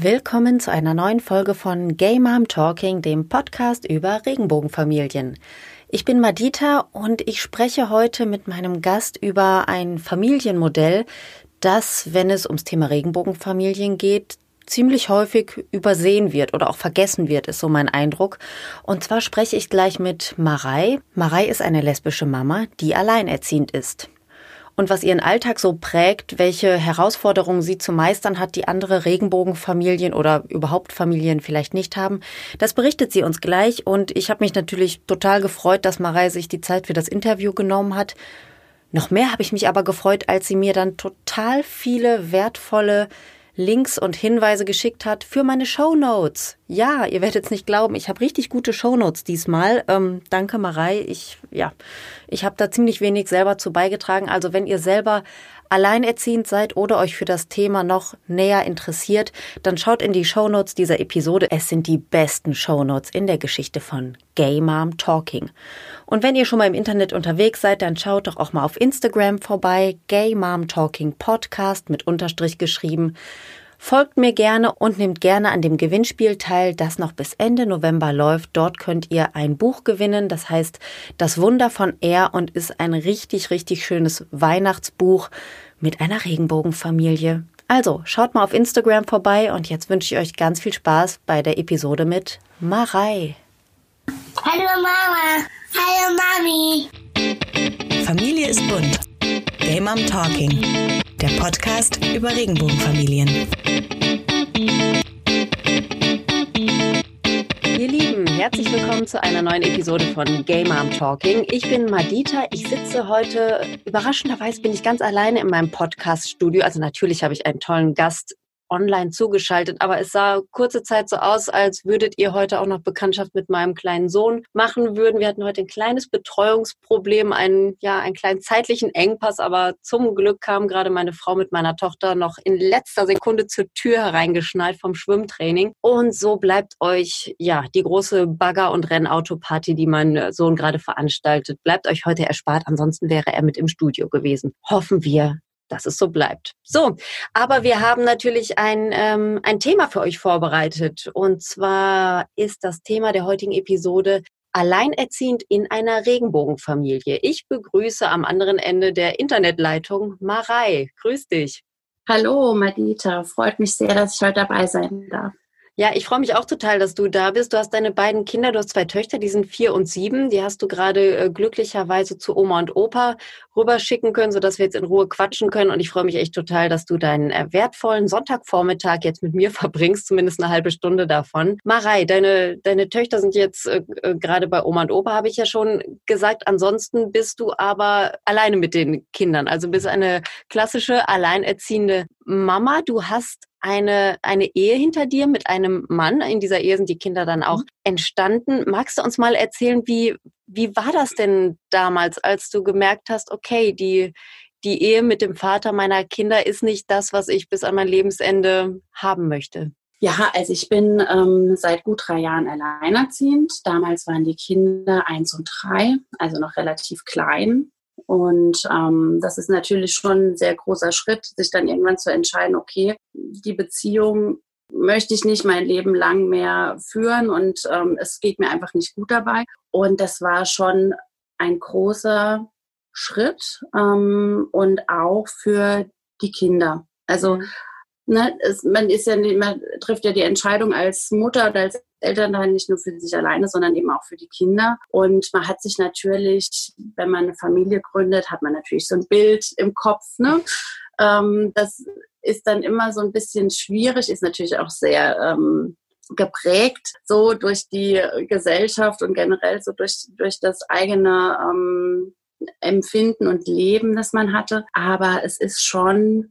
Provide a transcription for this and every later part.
Willkommen zu einer neuen Folge von Gay Mom Talking, dem Podcast über Regenbogenfamilien. Ich bin Madita und ich spreche heute mit meinem Gast über ein Familienmodell, das, wenn es ums Thema Regenbogenfamilien geht, ziemlich häufig übersehen wird oder auch vergessen wird, ist so mein Eindruck. Und zwar spreche ich gleich mit Marei. Marei ist eine lesbische Mama, die alleinerziehend ist und was ihren Alltag so prägt, welche Herausforderungen sie zu meistern hat, die andere Regenbogenfamilien oder überhaupt Familien vielleicht nicht haben. Das berichtet sie uns gleich und ich habe mich natürlich total gefreut, dass Marei sich die Zeit für das Interview genommen hat. Noch mehr habe ich mich aber gefreut, als sie mir dann total viele wertvolle Links und Hinweise geschickt hat für meine Show Notes. Ja, ihr werdet es nicht glauben, ich habe richtig gute Show Notes diesmal. Ähm, danke, Marei. Ich, ja, ich habe da ziemlich wenig selber zu beigetragen. Also wenn ihr selber alleinerziehend seid oder euch für das Thema noch näher interessiert, dann schaut in die Shownotes dieser Episode. Es sind die besten Shownotes in der Geschichte von Gay Mom Talking. Und wenn ihr schon mal im Internet unterwegs seid, dann schaut doch auch mal auf Instagram vorbei. Gay Mom Talking Podcast mit Unterstrich geschrieben. Folgt mir gerne und nehmt gerne an dem Gewinnspiel teil, das noch bis Ende November läuft. Dort könnt ihr ein Buch gewinnen, das heißt Das Wunder von Er und ist ein richtig, richtig schönes Weihnachtsbuch mit einer Regenbogenfamilie. Also schaut mal auf Instagram vorbei und jetzt wünsche ich euch ganz viel Spaß bei der Episode mit Marei. Hallo Mama. Hallo Mami. Familie ist bunt. Game Mom Talking. Der Podcast über Regenbogenfamilien. Ihr Lieben, herzlich willkommen zu einer neuen Episode von Game Mom Talking. Ich bin Madita. Ich sitze heute, überraschenderweise bin ich ganz alleine in meinem Podcast-Studio. Also natürlich habe ich einen tollen Gast online zugeschaltet, aber es sah kurze Zeit so aus, als würdet ihr heute auch noch Bekanntschaft mit meinem kleinen Sohn machen würden. Wir hatten heute ein kleines Betreuungsproblem, einen, ja, einen kleinen zeitlichen Engpass, aber zum Glück kam gerade meine Frau mit meiner Tochter noch in letzter Sekunde zur Tür hereingeschnallt vom Schwimmtraining. Und so bleibt euch, ja, die große Bagger- und Rennautoparty, die mein Sohn gerade veranstaltet, bleibt euch heute erspart. Ansonsten wäre er mit im Studio gewesen. Hoffen wir, dass es so bleibt. So, aber wir haben natürlich ein, ähm, ein Thema für euch vorbereitet. Und zwar ist das Thema der heutigen Episode Alleinerziehend in einer Regenbogenfamilie. Ich begrüße am anderen Ende der Internetleitung Marei. Grüß dich. Hallo, Madita. Freut mich sehr, dass ich heute dabei sein darf. Ja, ich freue mich auch total, dass du da bist. Du hast deine beiden Kinder, du hast zwei Töchter, die sind vier und sieben. Die hast du gerade äh, glücklicherweise zu Oma und Opa rüberschicken können, sodass wir jetzt in Ruhe quatschen können. Und ich freue mich echt total, dass du deinen äh, wertvollen Sonntagvormittag jetzt mit mir verbringst, zumindest eine halbe Stunde davon. Marei, deine, deine Töchter sind jetzt äh, äh, gerade bei Oma und Opa, habe ich ja schon gesagt. Ansonsten bist du aber alleine mit den Kindern. Also bist eine klassische alleinerziehende Mama. Du hast eine, eine Ehe hinter dir mit einem Mann. In dieser Ehe sind die Kinder dann auch mhm. entstanden. Magst du uns mal erzählen, wie, wie war das denn damals, als du gemerkt hast, okay, die, die Ehe mit dem Vater meiner Kinder ist nicht das, was ich bis an mein Lebensende haben möchte? Ja, also ich bin ähm, seit gut drei Jahren alleinerziehend. Damals waren die Kinder eins und drei, also noch relativ klein. Und ähm, das ist natürlich schon ein sehr großer Schritt, sich dann irgendwann zu entscheiden, okay, die Beziehung möchte ich nicht mein Leben lang mehr führen und ähm, es geht mir einfach nicht gut dabei. Und das war schon ein großer Schritt ähm, und auch für die Kinder. Also mhm. Ne, es, man ist ja nicht, man trifft ja die Entscheidung als Mutter oder als Elternteil nicht nur für sich alleine, sondern eben auch für die Kinder. Und man hat sich natürlich, wenn man eine Familie gründet, hat man natürlich so ein Bild im Kopf. Ne? Ähm, das ist dann immer so ein bisschen schwierig, ist natürlich auch sehr ähm, geprägt, so durch die Gesellschaft und generell so durch, durch das eigene ähm, Empfinden und Leben, das man hatte. Aber es ist schon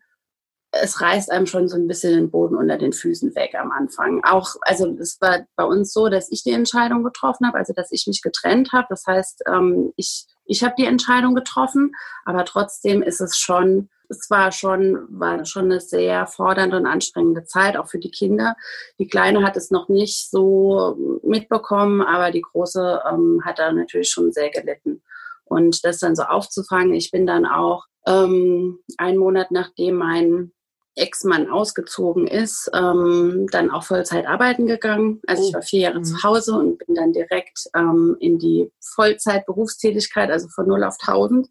es reißt einem schon so ein bisschen den Boden unter den Füßen weg am Anfang. Auch, also es war bei uns so, dass ich die Entscheidung getroffen habe, also dass ich mich getrennt habe. Das heißt, ähm, ich, ich habe die Entscheidung getroffen, aber trotzdem ist es schon, es war schon, war schon eine sehr fordernde und anstrengende Zeit, auch für die Kinder. Die Kleine hat es noch nicht so mitbekommen, aber die Große ähm, hat da natürlich schon sehr gelitten. Und das dann so aufzufangen, ich bin dann auch ähm, einen Monat nachdem mein Ex-Mann ausgezogen ist, ähm, dann auch Vollzeit arbeiten gegangen. Also ich oh. war vier Jahre mhm. zu Hause und bin dann direkt ähm, in die Vollzeit-Berufstätigkeit, also von 0 auf 1000.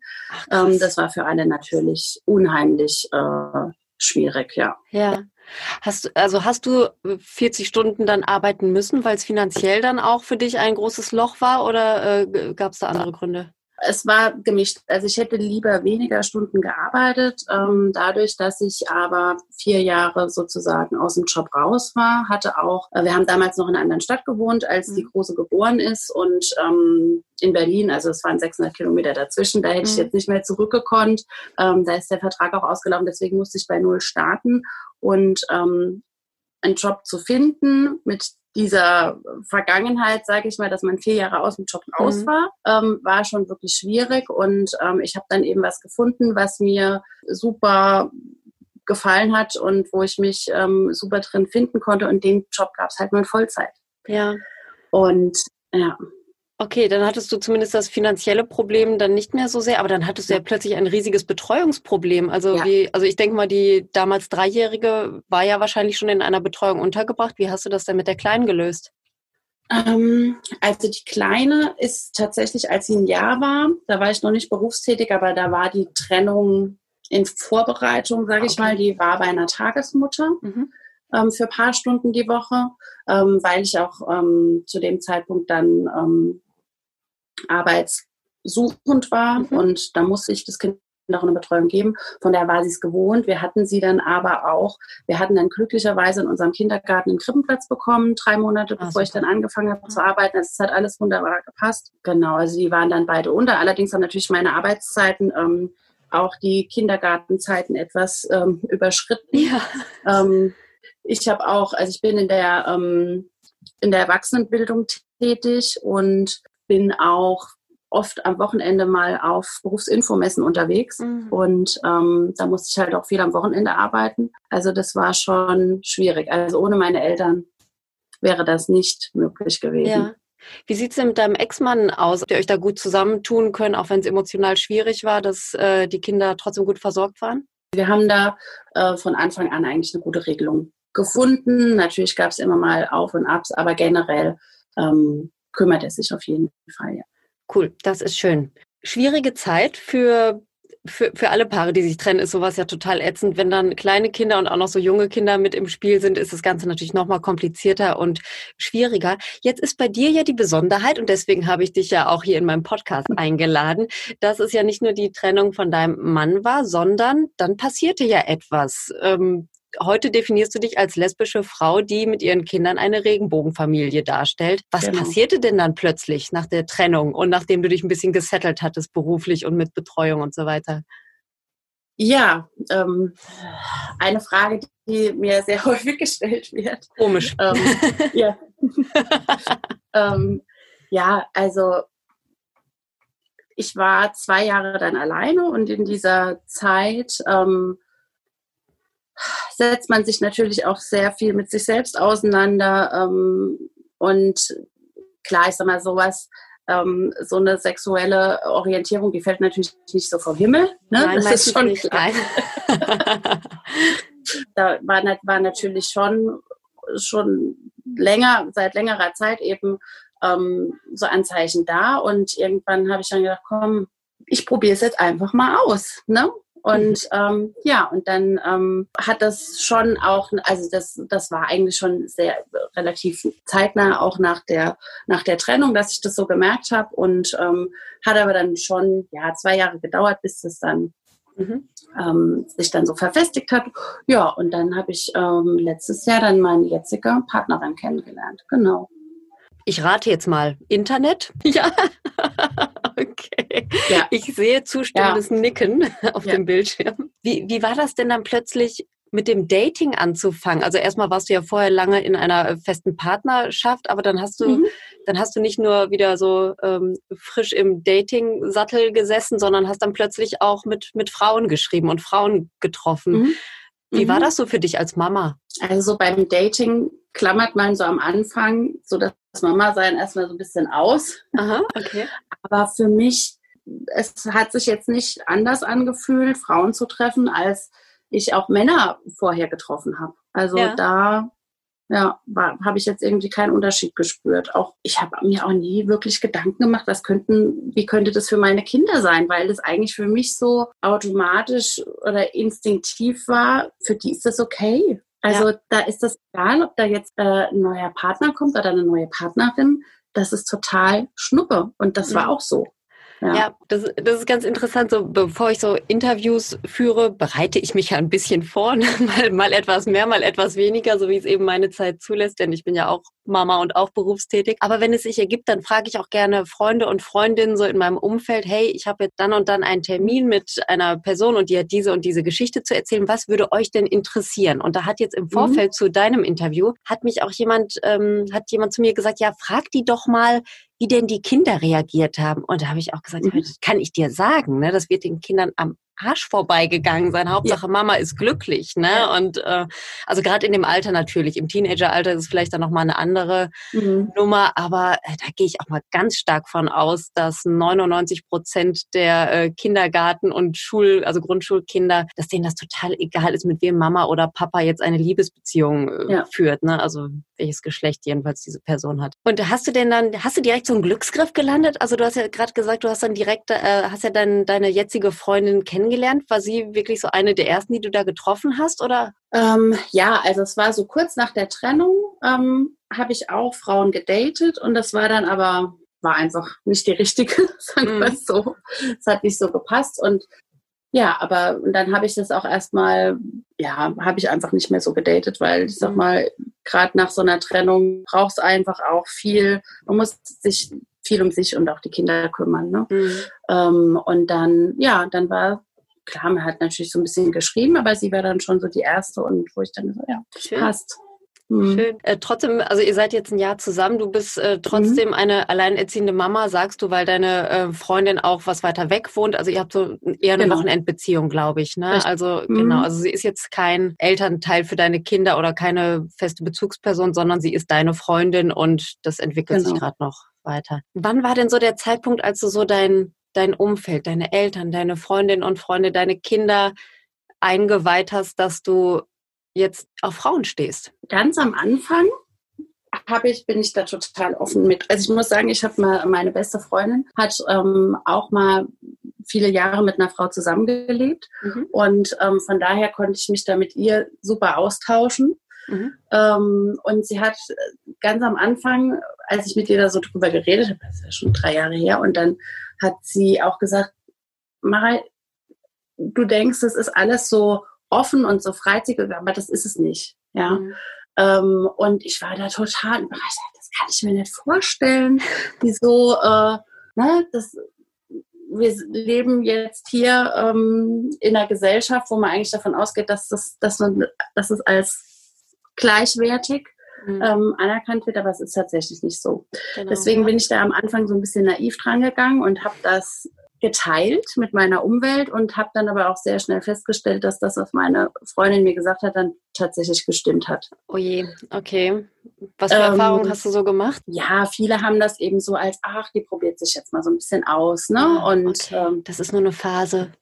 ähm, das war für alle natürlich unheimlich äh, schwierig, ja. Ja. Hast, also hast du 40 Stunden dann arbeiten müssen, weil es finanziell dann auch für dich ein großes Loch war oder äh, gab es da andere Gründe? Es war gemischt. Also ich hätte lieber weniger Stunden gearbeitet. Ähm, dadurch, dass ich aber vier Jahre sozusagen aus dem Job raus war, hatte auch, äh, wir haben damals noch in einer anderen Stadt gewohnt, als die mhm. Große geboren ist und ähm, in Berlin, also es waren 600 Kilometer dazwischen, da hätte mhm. ich jetzt nicht mehr zurückgekonnt. Ähm, da ist der Vertrag auch ausgelaufen, deswegen musste ich bei Null starten und einen Job zu finden mit dieser Vergangenheit, sage ich mal, dass man vier Jahre aus dem Job raus mhm. war, ähm, war schon wirklich schwierig. Und ähm, ich habe dann eben was gefunden, was mir super gefallen hat und wo ich mich ähm, super drin finden konnte. Und den Job gab es halt nur in Vollzeit. Ja. Und ja. Okay, dann hattest du zumindest das finanzielle Problem dann nicht mehr so sehr, aber dann hattest du ja plötzlich ein riesiges Betreuungsproblem. Also ja. wie, also ich denke mal, die damals Dreijährige war ja wahrscheinlich schon in einer Betreuung untergebracht. Wie hast du das denn mit der Kleinen gelöst? Ähm, also die Kleine ist tatsächlich, als sie ein Jahr war, da war ich noch nicht berufstätig, aber da war die Trennung in Vorbereitung, sage okay. ich mal. Die war bei einer Tagesmutter. Mhm ähm, für ein paar Stunden die Woche, ähm, weil ich auch ähm, zu dem Zeitpunkt dann arbeitssuchend war mhm. und da musste ich das Kind noch eine Betreuung geben. Von daher war sie es gewohnt. Wir hatten sie dann aber auch, wir hatten dann glücklicherweise in unserem Kindergarten einen Krippenplatz bekommen, drei Monate ah, bevor ich dann angefangen habe zu arbeiten. Also es hat alles wunderbar gepasst. Genau, also die waren dann beide unter. Allerdings haben natürlich meine Arbeitszeiten ähm, auch die Kindergartenzeiten etwas ähm, überschritten. Ja. Ähm, ich habe auch, also ich bin in der, ähm, in der Erwachsenenbildung tätig und bin auch oft am Wochenende mal auf Berufsinfomessen unterwegs mhm. und ähm, da musste ich halt auch viel am Wochenende arbeiten. Also das war schon schwierig. Also ohne meine Eltern wäre das nicht möglich gewesen. Ja. Wie sieht es denn mit deinem Ex-Mann aus? Habt ihr euch da gut zusammentun können, auch wenn es emotional schwierig war, dass äh, die Kinder trotzdem gut versorgt waren? Wir haben da äh, von Anfang an eigentlich eine gute Regelung gefunden. Natürlich gab es immer mal Auf und Abs, aber generell ähm, kümmert er sich auf jeden Fall. Ja. Cool, das ist schön. Schwierige Zeit für für, für alle Paare, die sich trennen, ist sowas ja total ätzend. Wenn dann kleine Kinder und auch noch so junge Kinder mit im Spiel sind, ist das Ganze natürlich nochmal komplizierter und schwieriger. Jetzt ist bei dir ja die Besonderheit, und deswegen habe ich dich ja auch hier in meinem Podcast eingeladen, dass es ja nicht nur die Trennung von deinem Mann war, sondern dann passierte ja etwas. Ähm, heute definierst du dich als lesbische Frau, die mit ihren Kindern eine Regenbogenfamilie darstellt. Was genau. passierte denn dann plötzlich nach der Trennung und nachdem du dich ein bisschen gesettelt hattest beruflich und mit Betreuung und so weiter? Ja, ähm, eine Frage, die mir sehr häufig gestellt wird. Komisch. Ähm, ja. ähm, ja, also ich war zwei Jahre dann alleine und in dieser Zeit ähm, setzt man sich natürlich auch sehr viel mit sich selbst auseinander. Ähm, und klar, ich sag mal, sowas, ähm, so eine sexuelle Orientierung, die fällt natürlich nicht so vom Himmel. Ne? Nein, das ist schon nicht. klar. da war, war natürlich schon, schon länger, seit längerer Zeit eben ähm, so Anzeichen da. Und irgendwann habe ich dann gedacht, komm, ich probiere es jetzt einfach mal aus. Ne? Und mhm. ähm, ja, und dann ähm, hat das schon auch, also das, das war eigentlich schon sehr relativ zeitnah auch nach der, nach der Trennung, dass ich das so gemerkt habe und ähm, hat aber dann schon ja zwei Jahre gedauert, bis das dann Mhm. Ähm, sich dann so verfestigt hat. Ja, und dann habe ich ähm, letztes Jahr dann meine jetzige Partnerin kennengelernt. Genau. Ich rate jetzt mal. Internet? Ja. okay. Ja. Ich sehe zustimmendes ja. Nicken auf ja. dem Bildschirm. Wie, wie war das denn dann plötzlich mit dem Dating anzufangen? Also erstmal warst du ja vorher lange in einer festen Partnerschaft, aber dann hast du, mhm. dann hast du nicht nur wieder so ähm, frisch im Dating-Sattel gesessen, sondern hast dann plötzlich auch mit, mit Frauen geschrieben und Frauen getroffen. Mhm. Wie mhm. war das so für dich als Mama? Also beim Dating klammert man so am Anfang so das Mama-Sein erstmal so ein bisschen aus. Aha, okay. Aber für mich, es hat sich jetzt nicht anders angefühlt, Frauen zu treffen, als ich auch Männer vorher getroffen habe. Also ja. da ja, habe ich jetzt irgendwie keinen Unterschied gespürt. Auch ich habe mir auch nie wirklich Gedanken gemacht, was könnten, wie könnte das für meine Kinder sein, weil das eigentlich für mich so automatisch oder instinktiv war. Für die ist das okay. Also ja. da ist das egal, ob da jetzt äh, ein neuer Partner kommt oder eine neue Partnerin. Das ist total Schnuppe und das mhm. war auch so. Ja, ja das, das, ist ganz interessant. So, bevor ich so Interviews führe, bereite ich mich ja ein bisschen vor, ne? mal, mal etwas mehr, mal etwas weniger, so wie es eben meine Zeit zulässt, denn ich bin ja auch Mama und auch berufstätig. Aber wenn es sich ergibt, dann frage ich auch gerne Freunde und Freundinnen so in meinem Umfeld, hey, ich habe jetzt dann und dann einen Termin mit einer Person und die hat diese und diese Geschichte zu erzählen. Was würde euch denn interessieren? Und da hat jetzt im mhm. Vorfeld mhm. zu deinem Interview, hat mich auch jemand, ähm, hat jemand zu mir gesagt, ja, frag die doch mal, wie denn die Kinder reagiert haben. Und da habe ich auch gesagt, mhm. das kann ich dir sagen, ne? das wird den Kindern am Arsch vorbeigegangen sein. Hauptsache ja. Mama ist glücklich, ne? Ja. Und äh, also gerade in dem Alter natürlich. Im Teenageralter ist es vielleicht dann noch mal eine andere mhm. Nummer, aber äh, da gehe ich auch mal ganz stark von aus, dass 99 Prozent der äh, Kindergarten und Schul, also Grundschulkinder, dass denen das total egal ist, mit wem Mama oder Papa jetzt eine Liebesbeziehung äh, ja. führt, ne? Also welches Geschlecht jedenfalls diese Person hat. Und hast du denn dann, hast du direkt so einen Glücksgriff gelandet? Also du hast ja gerade gesagt, du hast dann direkt, äh, hast ja dann deine jetzige Freundin kennengelernt. War sie wirklich so eine der ersten, die du da getroffen hast, oder? Ähm, ja, also es war so kurz nach der Trennung, ähm, habe ich auch Frauen gedatet und das war dann aber war einfach nicht die richtige, sagen wir mm. so. Es hat nicht so gepasst und ja, aber dann habe ich das auch erstmal, ja, habe ich einfach nicht mehr so gedatet, weil ich sag mhm. mal, gerade nach so einer Trennung braucht es einfach auch viel, man muss sich viel um sich und auch die Kinder kümmern. Ne? Mhm. Ähm, und dann, ja, dann war klar, man hat natürlich so ein bisschen geschrieben, aber sie war dann schon so die erste und wo ich dann so, ja, Schön. passt. Mhm. Schön. Äh, trotzdem, also ihr seid jetzt ein Jahr zusammen. Du bist äh, trotzdem mhm. eine alleinerziehende Mama, sagst du, weil deine äh, Freundin auch was weiter weg wohnt. Also ihr habt so eher eine genau. Wochenendbeziehung, glaube ich. Ne? Also mhm. genau, also sie ist jetzt kein Elternteil für deine Kinder oder keine feste Bezugsperson, sondern sie ist deine Freundin und das entwickelt genau. sich gerade noch weiter. Wann war denn so der Zeitpunkt, als du so dein dein Umfeld, deine Eltern, deine Freundinnen und Freunde, deine Kinder eingeweiht hast, dass du jetzt auf Frauen stehst? Ganz am Anfang habe ich, bin ich da total offen mit. Also ich muss sagen, ich habe mal meine beste Freundin hat ähm, auch mal viele Jahre mit einer Frau zusammengelebt mhm. und ähm, von daher konnte ich mich da mit ihr super austauschen. Mhm. Ähm, und sie hat ganz am Anfang, als ich mit ihr da so drüber geredet habe, das ist ja schon drei Jahre her, und dann hat sie auch gesagt, Marei, du denkst, das ist alles so offen und so freizügig, aber das ist es nicht. Ja. Mhm. Ähm, und ich war da total überrascht. Das kann ich mir nicht vorstellen. Wieso, äh, ne, das, wir leben jetzt hier ähm, in einer Gesellschaft, wo man eigentlich davon ausgeht, dass das, dass man, dass es als gleichwertig mhm. ähm, anerkannt wird, aber es ist tatsächlich nicht so. Genau, Deswegen ja. bin ich da am Anfang so ein bisschen naiv dran gegangen und habe das geteilt mit meiner Umwelt und habe dann aber auch sehr schnell festgestellt, dass das, was meine Freundin mir gesagt hat, dann tatsächlich gestimmt hat. Oh je, okay. Was für ähm, Erfahrungen hast du so gemacht? Ja, viele haben das eben so als, ach, die probiert sich jetzt mal so ein bisschen aus. Ne? Ah, und okay. ähm, das ist nur eine Phase.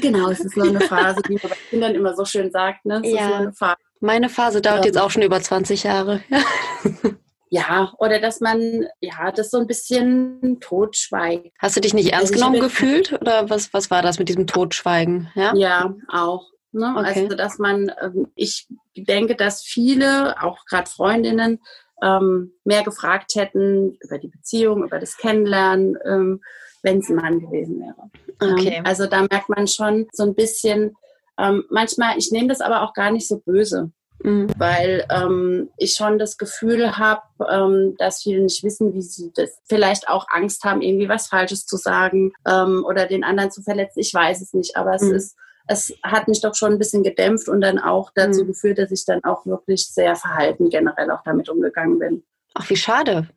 Genau, es ist nur eine Phase, die man bei Kindern immer so schön sagt. Ne? Es ja. Meine Phase dauert ähm, jetzt auch schon über 20 Jahre. Ja, oder dass man ja das so ein bisschen totschweigt. Hast du dich nicht ernst also genommen gefühlt oder was, was war das mit diesem Totschweigen? Ja, ja auch. Ne? Okay. Also dass man, ähm, ich denke, dass viele, auch gerade Freundinnen, ähm, mehr gefragt hätten über die Beziehung, über das Kennenlernen, ähm, wenn es ein Mann gewesen wäre. Okay. Also da merkt man schon so ein bisschen, manchmal, ich nehme das aber auch gar nicht so böse. Mhm. Weil ähm, ich schon das Gefühl habe, ähm, dass viele nicht wissen, wie sie das vielleicht auch Angst haben, irgendwie was Falsches zu sagen ähm, oder den anderen zu verletzen. Ich weiß es nicht, aber es mhm. ist, es hat mich doch schon ein bisschen gedämpft und dann auch dazu mhm. geführt, dass ich dann auch wirklich sehr verhalten generell auch damit umgegangen bin. Ach, wie schade.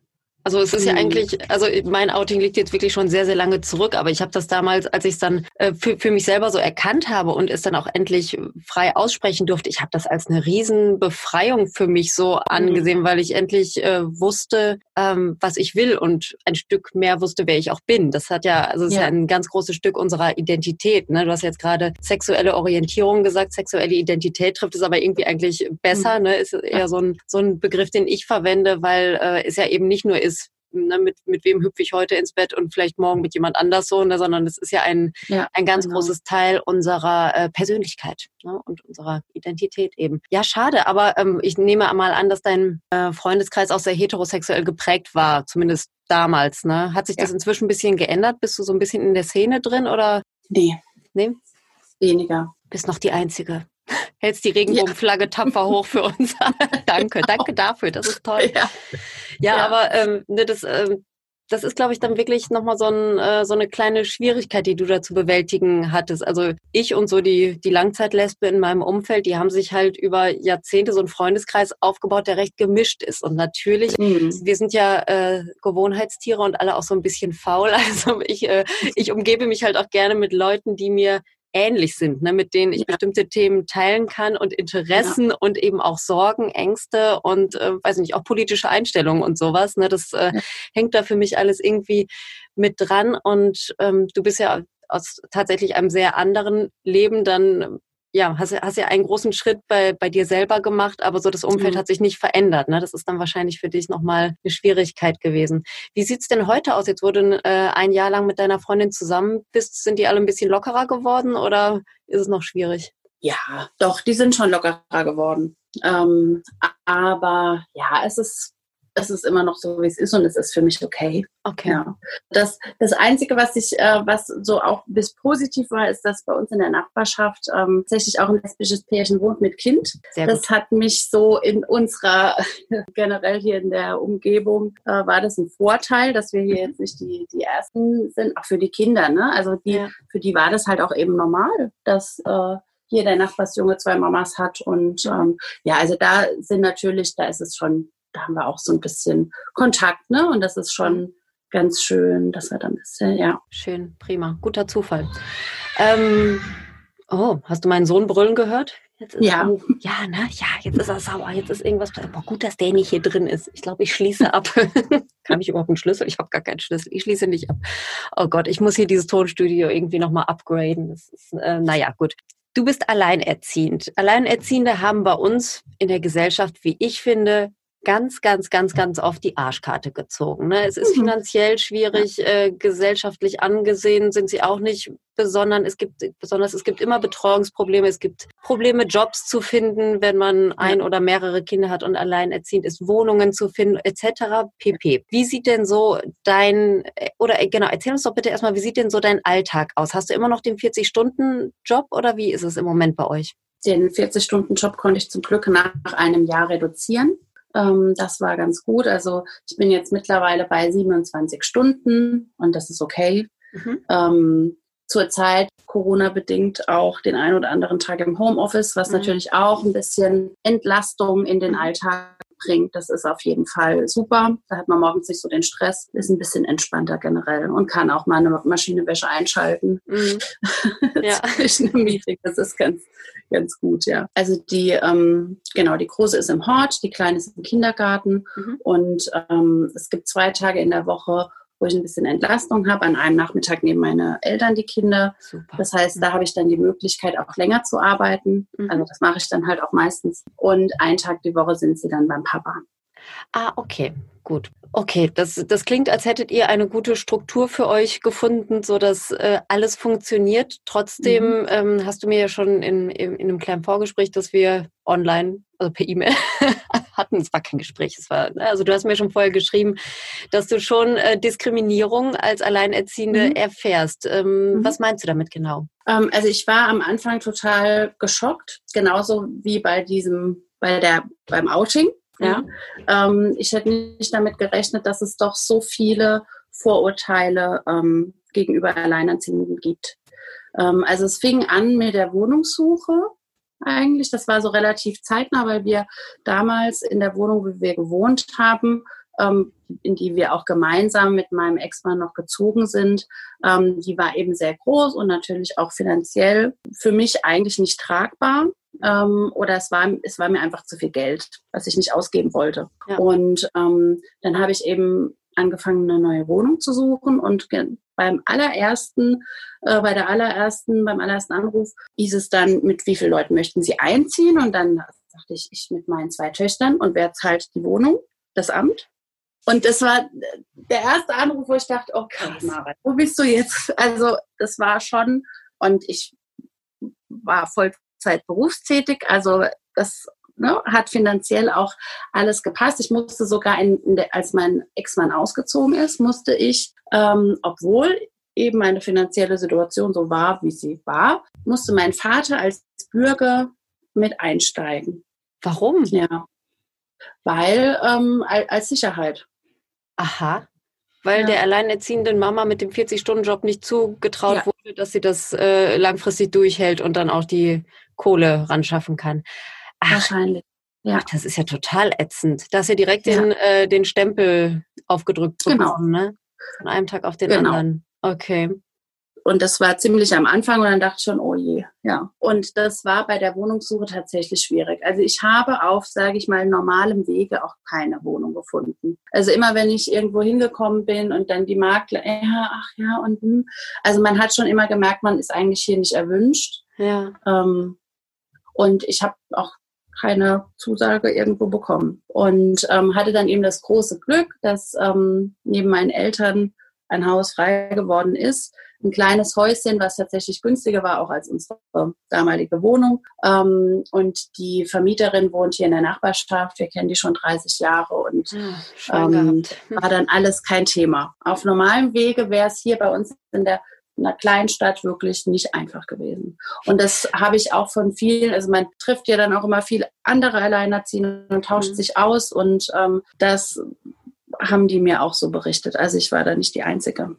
Also es ist ja mhm. eigentlich, also mein Outing liegt jetzt wirklich schon sehr, sehr lange zurück, aber ich habe das damals, als ich es dann äh, für, für mich selber so erkannt habe und es dann auch endlich frei aussprechen durfte, ich habe das als eine Riesenbefreiung für mich so mhm. angesehen, weil ich endlich äh, wusste, ähm, was ich will und ein Stück mehr wusste, wer ich auch bin. Das hat ja, also es ja. ist ja ein ganz großes Stück unserer Identität. Ne? Du hast jetzt gerade sexuelle Orientierung gesagt, sexuelle Identität trifft es aber irgendwie eigentlich besser. Mhm. Ne? Ist eher so ein, so ein Begriff, den ich verwende, weil äh, es ja eben nicht nur ist, ne, mit, mit wem hüpfe ich heute ins Bett und vielleicht morgen mit jemand anders so, ne, sondern es ist ja ein, ja, ein ganz genau. großes Teil unserer äh, Persönlichkeit ne, und unserer Identität eben. Ja, schade, aber ähm, ich nehme mal an, dass dein äh, Freundeskreis auch sehr heterosexuell geprägt war, zumindest damals. Ne? Hat sich ja. das inzwischen ein bisschen geändert? Bist du so ein bisschen in der Szene drin oder? Nee. Nee? Weniger. Bist noch die Einzige hältst die Regenbogenflagge ja. tapfer hoch für uns. danke, danke dafür, das ist toll. Ja, ja, ja. aber ähm, ne, das, ähm, das ist, glaube ich, dann wirklich nochmal so, ein, äh, so eine kleine Schwierigkeit, die du da zu bewältigen hattest. Also ich und so die, die Langzeitlesbe in meinem Umfeld, die haben sich halt über Jahrzehnte so einen Freundeskreis aufgebaut, der recht gemischt ist. Und natürlich, mhm. wir sind ja äh, Gewohnheitstiere und alle auch so ein bisschen faul. Also ich, äh, ich umgebe mich halt auch gerne mit Leuten, die mir ähnlich sind, ne, mit denen ich ja. bestimmte Themen teilen kann und Interessen ja. und eben auch Sorgen, Ängste und äh, weiß nicht, auch politische Einstellungen und sowas. Ne, das äh, ja. hängt da für mich alles irgendwie mit dran. Und ähm, du bist ja aus tatsächlich einem sehr anderen Leben dann ja, hast, hast ja einen großen Schritt bei, bei dir selber gemacht, aber so das Umfeld mhm. hat sich nicht verändert. Ne? Das ist dann wahrscheinlich für dich nochmal eine Schwierigkeit gewesen. Wie sieht's denn heute aus? Jetzt wurde äh, ein Jahr lang mit deiner Freundin zusammen bist. Sind die alle ein bisschen lockerer geworden oder ist es noch schwierig? Ja, doch, die sind schon lockerer geworden. Ähm, aber ja, es ist es ist immer noch so, wie es ist und es ist für mich okay. Okay. Ja. Das, das Einzige, was ich, äh, was so auch bis positiv war, ist, dass bei uns in der Nachbarschaft ähm, tatsächlich auch ein lesbisches Pärchen wohnt mit Kind. Sehr das hat mich so in unserer, generell hier in der Umgebung, äh, war das ein Vorteil, dass wir hier jetzt nicht die, die Ersten sind, auch für die Kinder. Ne? Also die, ja. für die war das halt auch eben normal, dass äh, hier der Nachbarsjunge zwei Mamas hat. Und ähm, ja, also da sind natürlich, da ist es schon da haben wir auch so ein bisschen Kontakt, ne? Und das ist schon ganz schön, dass wir dann ein bisschen, ja. Schön, prima. Guter Zufall. Ähm, oh, hast du meinen Sohn brüllen gehört? ja. Er, ja, ne? Ja, jetzt ist er sauer. Jetzt ist irgendwas. Boah, gut, dass der nicht hier drin ist. Ich glaube, ich schließe ab. Kann ich überhaupt einen Schlüssel? Ich habe gar keinen Schlüssel. Ich schließe nicht ab. Oh Gott, ich muss hier dieses Tonstudio irgendwie nochmal upgraden. Das ist, äh, naja, gut. Du bist alleinerziehend. Alleinerziehende haben bei uns in der Gesellschaft, wie ich finde, ganz, ganz, ganz, ganz oft die Arschkarte gezogen. Ne? Es ist mhm. finanziell schwierig, äh, gesellschaftlich angesehen sind sie auch nicht besonders. Es gibt, besonders, es gibt immer Betreuungsprobleme. Es gibt Probleme, Jobs zu finden, wenn man ein oder mehrere Kinder hat und alleinerziehend ist, Wohnungen zu finden, etc. pp. Wie sieht denn so dein, äh, oder äh, genau, erzähl uns doch bitte erstmal, wie sieht denn so dein Alltag aus? Hast du immer noch den 40-Stunden-Job oder wie ist es im Moment bei euch? Den 40-Stunden-Job konnte ich zum Glück nach einem Jahr reduzieren. Ähm, das war ganz gut. Also ich bin jetzt mittlerweile bei 27 Stunden und das ist okay. Mhm. Ähm, Zurzeit Corona-bedingt auch den einen oder anderen Tag im Homeoffice, was mhm. natürlich auch ein bisschen Entlastung in den mhm. Alltag bringt. Das ist auf jeden Fall super. Da hat man morgens nicht so den Stress, ist ein bisschen entspannter generell und kann auch mal eine Maschinenwäsche einschalten mhm. ja. zwischen einem Meeting. Das ist ganz, ganz gut, ja. Also die, ähm, genau, die große ist im Hort, die kleine ist im Kindergarten mhm. und ähm, es gibt zwei Tage in der Woche, wo ich ein bisschen Entlastung habe. An einem Nachmittag nehmen meine Eltern die Kinder. Super. Das heißt, da habe ich dann die Möglichkeit, auch länger zu arbeiten. Mhm. Also das mache ich dann halt auch meistens. Und einen Tag die Woche sind sie dann beim Papa. Ah, okay, gut. Okay, das, das klingt, als hättet ihr eine gute Struktur für euch gefunden, so dass äh, alles funktioniert. Trotzdem mhm. ähm, hast du mir ja schon in, in, in, einem kleinen Vorgespräch, dass wir online, also per E-Mail hatten. Es war kein Gespräch, es war, ne, also du hast mir schon vorher geschrieben, dass du schon äh, Diskriminierung als Alleinerziehende mhm. erfährst. Ähm, mhm. Was meinst du damit genau? Ähm, also ich war am Anfang total geschockt, genauso wie bei diesem, bei der, beim Outing. Ja, mhm. ähm, ich hätte nicht damit gerechnet, dass es doch so viele Vorurteile ähm, gegenüber Alleinerziehenden gibt. Ähm, also es fing an mit der Wohnungssuche eigentlich. Das war so relativ zeitnah, weil wir damals in der Wohnung, wo wir gewohnt haben, ähm, in die wir auch gemeinsam mit meinem Ex-Mann noch gezogen sind, ähm, die war eben sehr groß und natürlich auch finanziell für mich eigentlich nicht tragbar. Ähm, oder es war, es war mir einfach zu viel Geld, was ich nicht ausgeben wollte. Ja. Und ähm, dann habe ich eben angefangen, eine neue Wohnung zu suchen und beim allerersten, äh, bei der allerersten, beim allerersten Anruf hieß es dann, mit wie vielen Leuten möchten Sie einziehen? Und dann sagte ich, ich mit meinen zwei Töchtern und wer zahlt die Wohnung? Das Amt. Und das war der erste Anruf, wo ich dachte, okay, Mara, wo bist du jetzt? Also das war schon, und ich war Vollzeit berufstätig, also das ne, hat finanziell auch alles gepasst. Ich musste sogar, in, in der, als mein Ex-Mann ausgezogen ist, musste ich, ähm, obwohl eben meine finanzielle Situation so war, wie sie war, musste mein Vater als Bürger mit einsteigen. Warum? Ja, weil ähm, als Sicherheit. Aha. Weil ja. der alleinerziehenden Mama mit dem 40-Stunden-Job nicht zugetraut ja. wurde, dass sie das äh, langfristig durchhält und dann auch die Kohle ran schaffen kann. Wahrscheinlich. Ja. Ach, das ist ja total ätzend. Dass ihr direkt ja. den, äh, den Stempel aufgedrückt genau. bekommen, genau. ne? Von einem Tag auf den genau. anderen. Okay. Und das war ziemlich am Anfang und dann dachte ich schon, oh je, ja. Und das war bei der Wohnungssuche tatsächlich schwierig. Also ich habe auf, sage ich mal, normalem Wege auch keine Wohnung gefunden. Also immer wenn ich irgendwo hingekommen bin und dann die Makler, ja, ach ja, und hm. also man hat schon immer gemerkt, man ist eigentlich hier nicht erwünscht. Ja. Ähm, und ich habe auch keine Zusage irgendwo bekommen. Und ähm, hatte dann eben das große Glück, dass ähm, neben meinen Eltern ein Haus frei geworden ist. Ein kleines Häuschen, was tatsächlich günstiger war, auch als unsere damalige Wohnung. Ähm, und die Vermieterin wohnt hier in der Nachbarschaft. Wir kennen die schon 30 Jahre und ah, ähm, war dann alles kein Thema. Auf normalem Wege wäre es hier bei uns in der einer kleinen Stadt wirklich nicht einfach gewesen. Und das habe ich auch von vielen, also man trifft ja dann auch immer viele andere Alleinerziehende und tauscht mhm. sich aus und ähm, das haben die mir auch so berichtet. Also ich war da nicht die Einzige.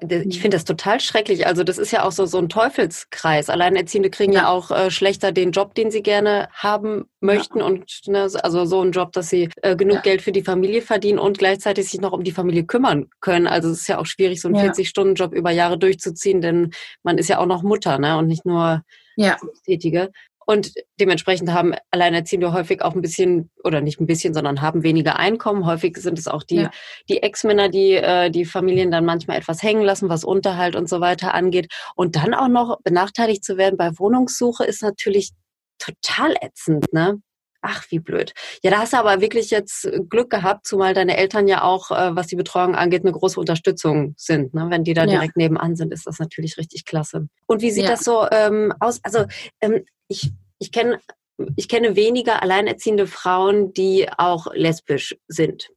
Ich finde das total schrecklich. Also das ist ja auch so, so ein Teufelskreis. Alleinerziehende kriegen ja, ja auch äh, schlechter den Job, den sie gerne haben möchten. Ja. Und ne, also so einen Job, dass sie äh, genug ja. Geld für die Familie verdienen und gleichzeitig sich noch um die Familie kümmern können. Also es ist ja auch schwierig, so einen 40-Stunden-Job über Jahre durchzuziehen, denn man ist ja auch noch Mutter ne? und nicht nur ja. Tätige. Und dementsprechend haben Alleinerziehende häufig auch ein bisschen, oder nicht ein bisschen, sondern haben weniger Einkommen. Häufig sind es auch die, ja. die Ex-Männer, die äh, die Familien dann manchmal etwas hängen lassen, was Unterhalt und so weiter angeht. Und dann auch noch benachteiligt zu werden bei Wohnungssuche ist natürlich total ätzend, ne? Ach, wie blöd. Ja, da hast du aber wirklich jetzt Glück gehabt, zumal deine Eltern ja auch, äh, was die Betreuung angeht, eine große Unterstützung sind. Ne? Wenn die da ja. direkt nebenan sind, ist das natürlich richtig klasse. Und wie sieht ja. das so ähm, aus? Also ähm, ich, ich kenne ich kenne weniger alleinerziehende Frauen, die auch lesbisch sind.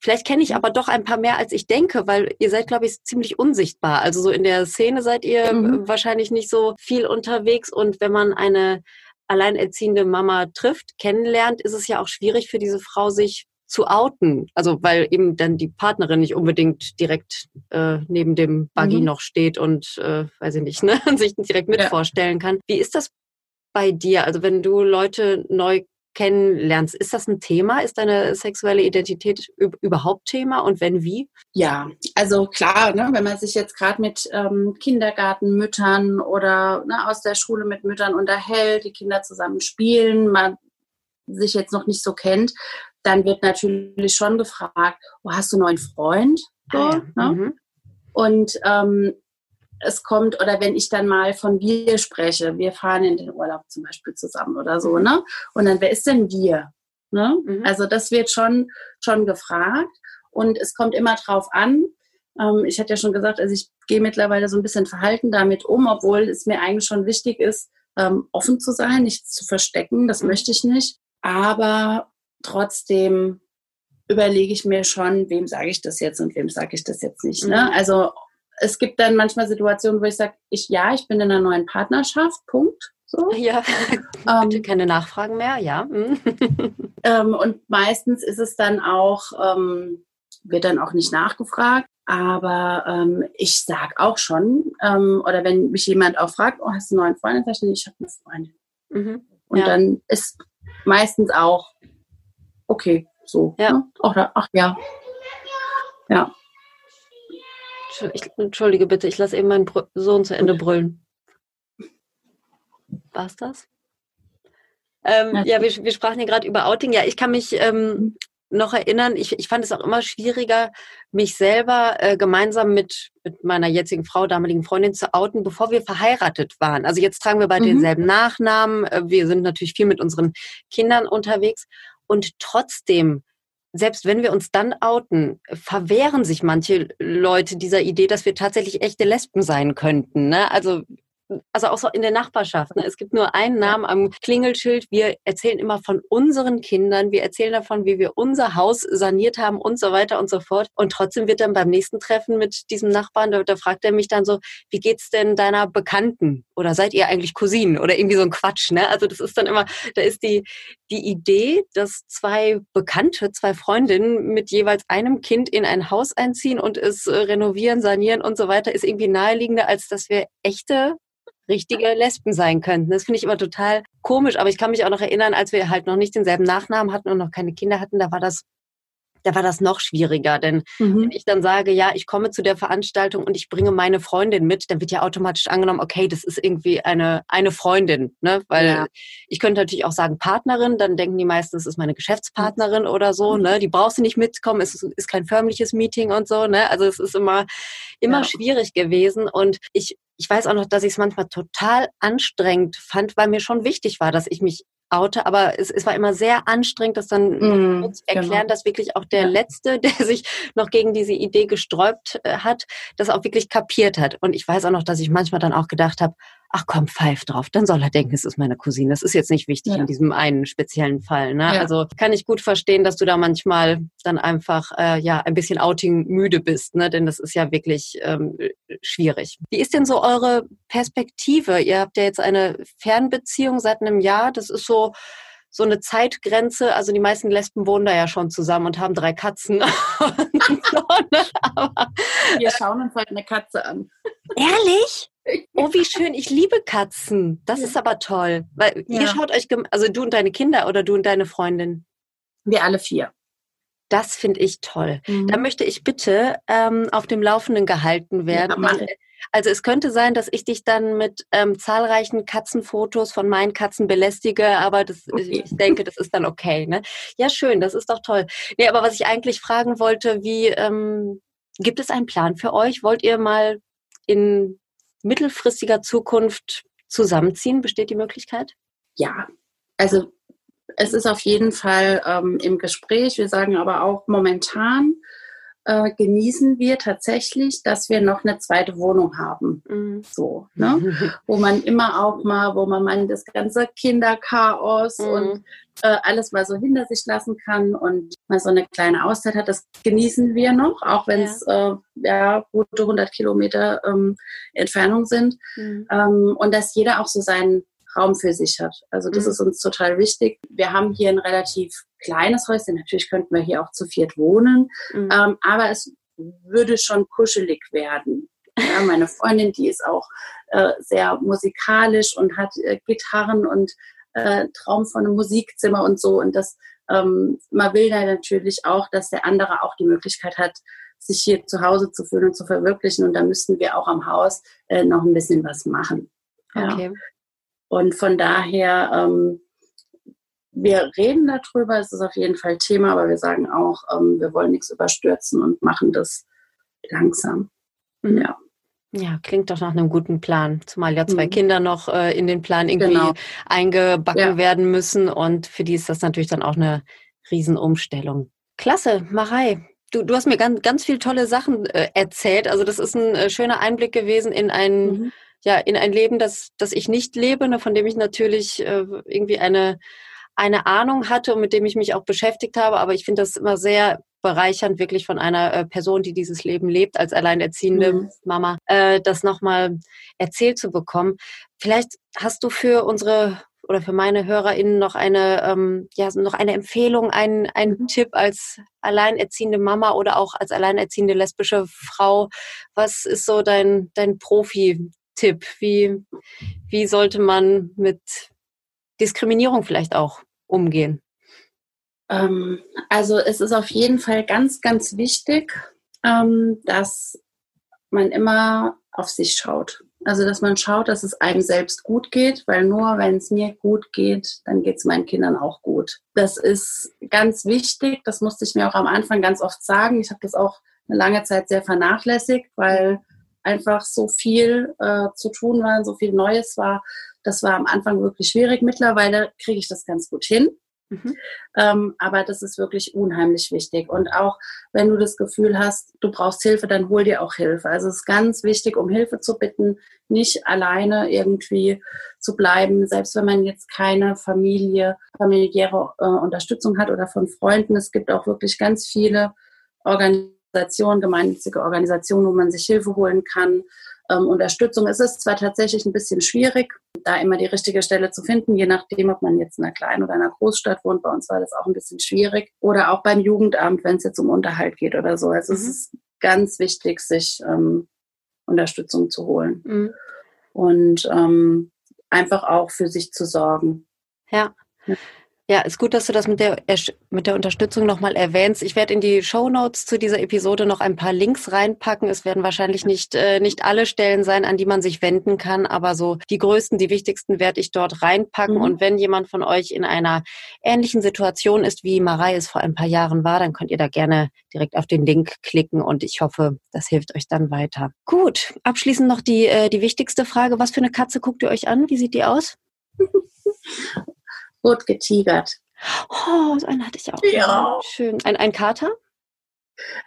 Vielleicht kenne ich mhm. aber doch ein paar mehr, als ich denke, weil ihr seid, glaube ich, ziemlich unsichtbar. Also so in der Szene seid ihr mhm. wahrscheinlich nicht so viel unterwegs. Und wenn man eine alleinerziehende Mama trifft, kennenlernt, ist es ja auch schwierig für diese Frau, sich zu outen. Also weil eben dann die Partnerin nicht unbedingt direkt äh, neben dem Buggy mhm. noch steht und äh, weiß ich nicht, ne, sich direkt mit ja. vorstellen kann. Wie ist das bei dir? Also wenn du Leute neu kennenlernst, ist das ein Thema? Ist deine sexuelle Identität überhaupt Thema und wenn wie? Ja, also klar, ne, wenn man sich jetzt gerade mit ähm, Kindergartenmüttern oder ne, aus der Schule mit Müttern unterhält, die Kinder zusammen spielen, man sich jetzt noch nicht so kennt, dann wird natürlich schon gefragt, oh, hast du einen neuen Freund? So, ah, ja. ne? mhm. Und ähm, es kommt oder wenn ich dann mal von wir spreche, wir fahren in den Urlaub zum Beispiel zusammen oder so, ne? Und dann, wer ist denn wir? Ne? Mhm. Also das wird schon, schon gefragt und es kommt immer drauf an. Ähm, ich hatte ja schon gesagt, also ich gehe mittlerweile so ein bisschen verhalten damit um, obwohl es mir eigentlich schon wichtig ist, ähm, offen zu sein, nichts zu verstecken, das mhm. möchte ich nicht. Aber trotzdem überlege ich mir schon, wem sage ich das jetzt und wem sage ich das jetzt nicht. Ne? Mhm. Also es gibt dann manchmal Situationen, wo ich sage, ich ja, ich bin in einer neuen Partnerschaft, Punkt. So. Ja, ähm, bitte keine Nachfragen mehr, ja. Hm. ähm, und meistens ist es dann auch, ähm, wird dann auch nicht nachgefragt, aber ähm, ich sage auch schon, ähm, oder wenn mich jemand auch fragt, oh, hast du einen neuen Freund? Dann sage ich, ich habe eine Freundin. Mhm. Und ja. dann ist meistens auch, okay, So. Ja. Ne? Oder, ach ja. Ja. Ich, entschuldige bitte, ich lasse eben meinen Sohn zu Ende brüllen. War's das? Ähm, ja, wir, wir, sprachen ja gerade über Outing. Ja, ich kann mich ähm, mhm. noch erinnern, ich, ich fand es auch immer schwieriger, mich selber äh, gemeinsam mit, mit meiner jetzigen Frau, damaligen Freundin zu outen, bevor wir verheiratet waren. Also jetzt tragen wir beide mhm. denselben Nachnamen. Äh, wir sind natürlich viel mit unseren Kindern unterwegs. Und trotzdem selbst wenn wir uns dann outen, verwehren sich manche Leute dieser Idee, dass wir tatsächlich echte Lesben sein könnten. Ne? Also also auch so in der Nachbarschaft. Ne? Es gibt nur einen Namen am Klingelschild. Wir erzählen immer von unseren Kindern. Wir erzählen davon, wie wir unser Haus saniert haben und so weiter und so fort. Und trotzdem wird dann beim nächsten Treffen mit diesem Nachbarn, da, da fragt er mich dann so, wie geht's denn deiner Bekannten? Oder seid ihr eigentlich Cousinen? Oder irgendwie so ein Quatsch, ne? Also das ist dann immer, da ist die, die Idee, dass zwei Bekannte, zwei Freundinnen mit jeweils einem Kind in ein Haus einziehen und es renovieren, sanieren und so weiter, ist irgendwie naheliegender, als dass wir echte richtige Lesben sein könnten. Das finde ich immer total komisch, aber ich kann mich auch noch erinnern, als wir halt noch nicht denselben Nachnamen hatten und noch keine Kinder hatten, da war das da war das noch schwieriger. Denn mhm. wenn ich dann sage, ja, ich komme zu der Veranstaltung und ich bringe meine Freundin mit, dann wird ja automatisch angenommen, okay, das ist irgendwie eine, eine Freundin. Ne? Weil ja. ich könnte natürlich auch sagen Partnerin, dann denken die meisten, das ist meine Geschäftspartnerin mhm. oder so. Ne? Die brauchst du nicht mitkommen, es ist, ist kein förmliches Meeting und so. Ne? Also es ist immer, immer ja. schwierig gewesen. Und ich ich weiß auch noch, dass ich es manchmal total anstrengend fand, weil mir schon wichtig war, dass ich mich oute, aber es, es war immer sehr anstrengend, das dann mm, zu erklären, genau. dass wirklich auch der ja. Letzte, der sich noch gegen diese Idee gesträubt äh, hat, das auch wirklich kapiert hat. Und ich weiß auch noch, dass ich manchmal dann auch gedacht habe, ach komm, pfeif drauf, dann soll er denken, es ist meine Cousine. Das ist jetzt nicht wichtig ja. in diesem einen speziellen Fall. Ne? Ja. Also kann ich gut verstehen, dass du da manchmal dann einfach äh, ja ein bisschen outing müde bist, ne? denn das ist ja wirklich ähm, schwierig. Wie ist denn so eure Perspektive? Ihr habt ja jetzt eine Fernbeziehung seit einem Jahr. Das ist so so eine Zeitgrenze. Also die meisten Lesben wohnen da ja schon zusammen und haben drei Katzen. so, ne? Aber, Wir schauen uns heute eine Katze an. Ehrlich? Oh, wie schön. Ich liebe Katzen. Das ja. ist aber toll. Weil ja. ihr schaut euch, also du und deine Kinder oder du und deine Freundin? Wir alle vier. Das finde ich toll. Mhm. Da möchte ich bitte ähm, auf dem Laufenden gehalten werden. Ja, also es könnte sein, dass ich dich dann mit ähm, zahlreichen Katzenfotos von meinen Katzen belästige, aber das, okay. ich denke, das ist dann okay. Ne? Ja, schön, das ist doch toll. Nee, aber was ich eigentlich fragen wollte, wie ähm, gibt es einen Plan für euch? Wollt ihr mal in mittelfristiger Zukunft zusammenziehen? Besteht die Möglichkeit? Ja, also es ist auf jeden Fall ähm, im Gespräch. Wir sagen aber auch momentan äh, genießen wir tatsächlich, dass wir noch eine zweite Wohnung haben. Mhm. So, ne? wo man immer auch mal, wo man mal das ganze Kinderchaos mhm. und äh, alles mal so hinter sich lassen kann und mal so eine kleine Auszeit hat. Das genießen wir noch, auch wenn es ja. Äh, ja gute 100 Kilometer ähm, Entfernung sind. Mhm. Ähm, und dass jeder auch so seinen Raum für sich hat. Also das mhm. ist uns total wichtig. Wir haben hier ein relativ kleines Häuschen. Natürlich könnten wir hier auch zu viert wohnen, mhm. ähm, aber es würde schon kuschelig werden. Ja, meine Freundin, die ist auch äh, sehr musikalisch und hat äh, Gitarren und äh, Traum von einem Musikzimmer und so. Und das, ähm, man will da natürlich auch, dass der andere auch die Möglichkeit hat, sich hier zu Hause zu fühlen und zu verwirklichen. Und da müssten wir auch am Haus äh, noch ein bisschen was machen. Ja. Okay. Und von daher, ähm, wir reden darüber, es ist auf jeden Fall Thema, aber wir sagen auch, ähm, wir wollen nichts überstürzen und machen das langsam. Mhm. Ja. Ja, klingt doch nach einem guten Plan, zumal ja zwei mhm. Kinder noch äh, in den Plan irgendwie genau. eingebacken ja. werden müssen und für die ist das natürlich dann auch eine Riesenumstellung. Klasse, Marei. Du, du hast mir ganz, ganz viele tolle Sachen äh, erzählt. Also das ist ein äh, schöner Einblick gewesen in ein mhm ja, in ein Leben, das, das ich nicht lebe, ne, von dem ich natürlich äh, irgendwie eine, eine Ahnung hatte und mit dem ich mich auch beschäftigt habe. Aber ich finde das immer sehr bereichernd, wirklich von einer äh, Person, die dieses Leben lebt, als alleinerziehende mhm. Mama, äh, das nochmal erzählt zu bekommen. Vielleicht hast du für unsere oder für meine HörerInnen noch eine, ähm, ja, noch eine Empfehlung, einen, einen mhm. Tipp als alleinerziehende Mama oder auch als alleinerziehende lesbische Frau. Was ist so dein, dein Profi, Tipp? Wie, wie sollte man mit Diskriminierung vielleicht auch umgehen? Ähm, also es ist auf jeden Fall ganz, ganz wichtig, ähm, dass man immer auf sich schaut. Also dass man schaut, dass es einem selbst gut geht, weil nur wenn es mir gut geht, dann geht es meinen Kindern auch gut. Das ist ganz wichtig. Das musste ich mir auch am Anfang ganz oft sagen. Ich habe das auch eine lange Zeit sehr vernachlässigt, weil einfach so viel äh, zu tun war, so viel Neues war. Das war am Anfang wirklich schwierig. Mittlerweile kriege ich das ganz gut hin. Mhm. Ähm, aber das ist wirklich unheimlich wichtig. Und auch wenn du das Gefühl hast, du brauchst Hilfe, dann hol dir auch Hilfe. Also es ist ganz wichtig, um Hilfe zu bitten, nicht alleine irgendwie zu bleiben, selbst wenn man jetzt keine Familie, familiäre äh, Unterstützung hat oder von Freunden. Es gibt auch wirklich ganz viele Organisationen, gemeinnützige Organisationen, wo man sich Hilfe holen kann ähm, Unterstützung. Es ist zwar tatsächlich ein bisschen schwierig, da immer die richtige Stelle zu finden, je nachdem, ob man jetzt in einer kleinen oder einer Großstadt wohnt. Bei uns war das auch ein bisschen schwierig. Oder auch beim Jugendamt, wenn es jetzt um Unterhalt geht oder so. Also mhm. es ist ganz wichtig, sich ähm, Unterstützung zu holen. Mhm. Und ähm, einfach auch für sich zu sorgen. Ja. ja. Ja, ist gut, dass du das mit der, mit der Unterstützung nochmal erwähnst. Ich werde in die Show Notes zu dieser Episode noch ein paar Links reinpacken. Es werden wahrscheinlich nicht, äh, nicht alle Stellen sein, an die man sich wenden kann, aber so die größten, die wichtigsten werde ich dort reinpacken. Mhm. Und wenn jemand von euch in einer ähnlichen Situation ist, wie Marei es vor ein paar Jahren war, dann könnt ihr da gerne direkt auf den Link klicken und ich hoffe, das hilft euch dann weiter. Gut, abschließend noch die, äh, die wichtigste Frage. Was für eine Katze guckt ihr euch an? Wie sieht die aus? rot getigert. Oh, so einen hatte ich auch. Ja. Schön. Ein, ein Kater?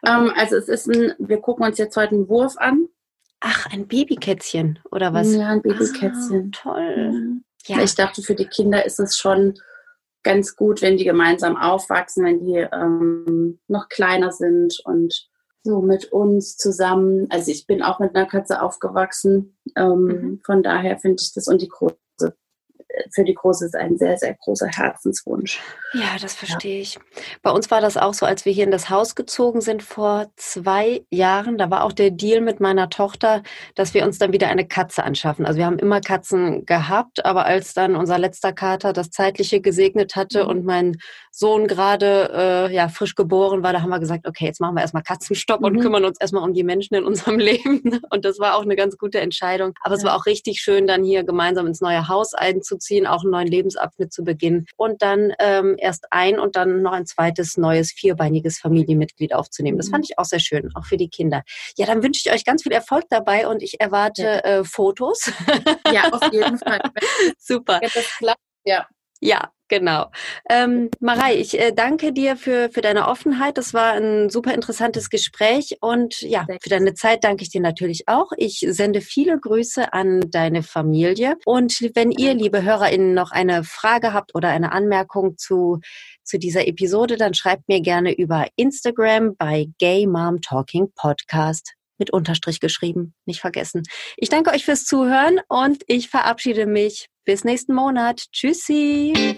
Ähm, also es ist ein, wir gucken uns jetzt heute einen Wurf an. Ach, ein Babykätzchen oder was? Ja, ein Babykätzchen. Ah, toll. Ja. Ich dachte, für die Kinder ist es schon ganz gut, wenn die gemeinsam aufwachsen, wenn die ähm, noch kleiner sind und so mit uns zusammen. Also ich bin auch mit einer Katze aufgewachsen. Ähm, mhm. Von daher finde ich das und die große für die Große ist ein sehr, sehr großer Herzenswunsch. Ja, das verstehe ja. ich. Bei uns war das auch so, als wir hier in das Haus gezogen sind vor zwei Jahren. Da war auch der Deal mit meiner Tochter, dass wir uns dann wieder eine Katze anschaffen. Also wir haben immer Katzen gehabt, aber als dann unser letzter Kater das Zeitliche gesegnet hatte mhm. und mein Sohn gerade äh, ja, frisch geboren war, da haben wir gesagt, okay, jetzt machen wir erstmal Katzenstopp mhm. und kümmern uns erstmal um die Menschen in unserem Leben. Und das war auch eine ganz gute Entscheidung. Aber ja. es war auch richtig schön, dann hier gemeinsam ins neue Haus einzuziehen, auch einen neuen Lebensabschnitt zu beginnen und dann ähm, erst ein und dann noch ein zweites neues vierbeiniges Familienmitglied aufzunehmen. Das fand mhm. ich auch sehr schön, auch für die Kinder. Ja, dann wünsche ich euch ganz viel Erfolg dabei und ich erwarte ja. äh, Fotos. Ja, auf jeden Fall. Super. Ja. Ja, Genau. Ähm, Marei, ich äh, danke dir für, für deine Offenheit. Das war ein super interessantes Gespräch und ja, für deine Zeit danke ich dir natürlich auch. Ich sende viele Grüße an deine Familie und wenn ihr, liebe HörerInnen, noch eine Frage habt oder eine Anmerkung zu, zu dieser Episode, dann schreibt mir gerne über Instagram bei Gay Mom Talking Podcast mit Unterstrich geschrieben. Nicht vergessen. Ich danke euch fürs Zuhören und ich verabschiede mich. Bis nächsten Monat. Tschüssi.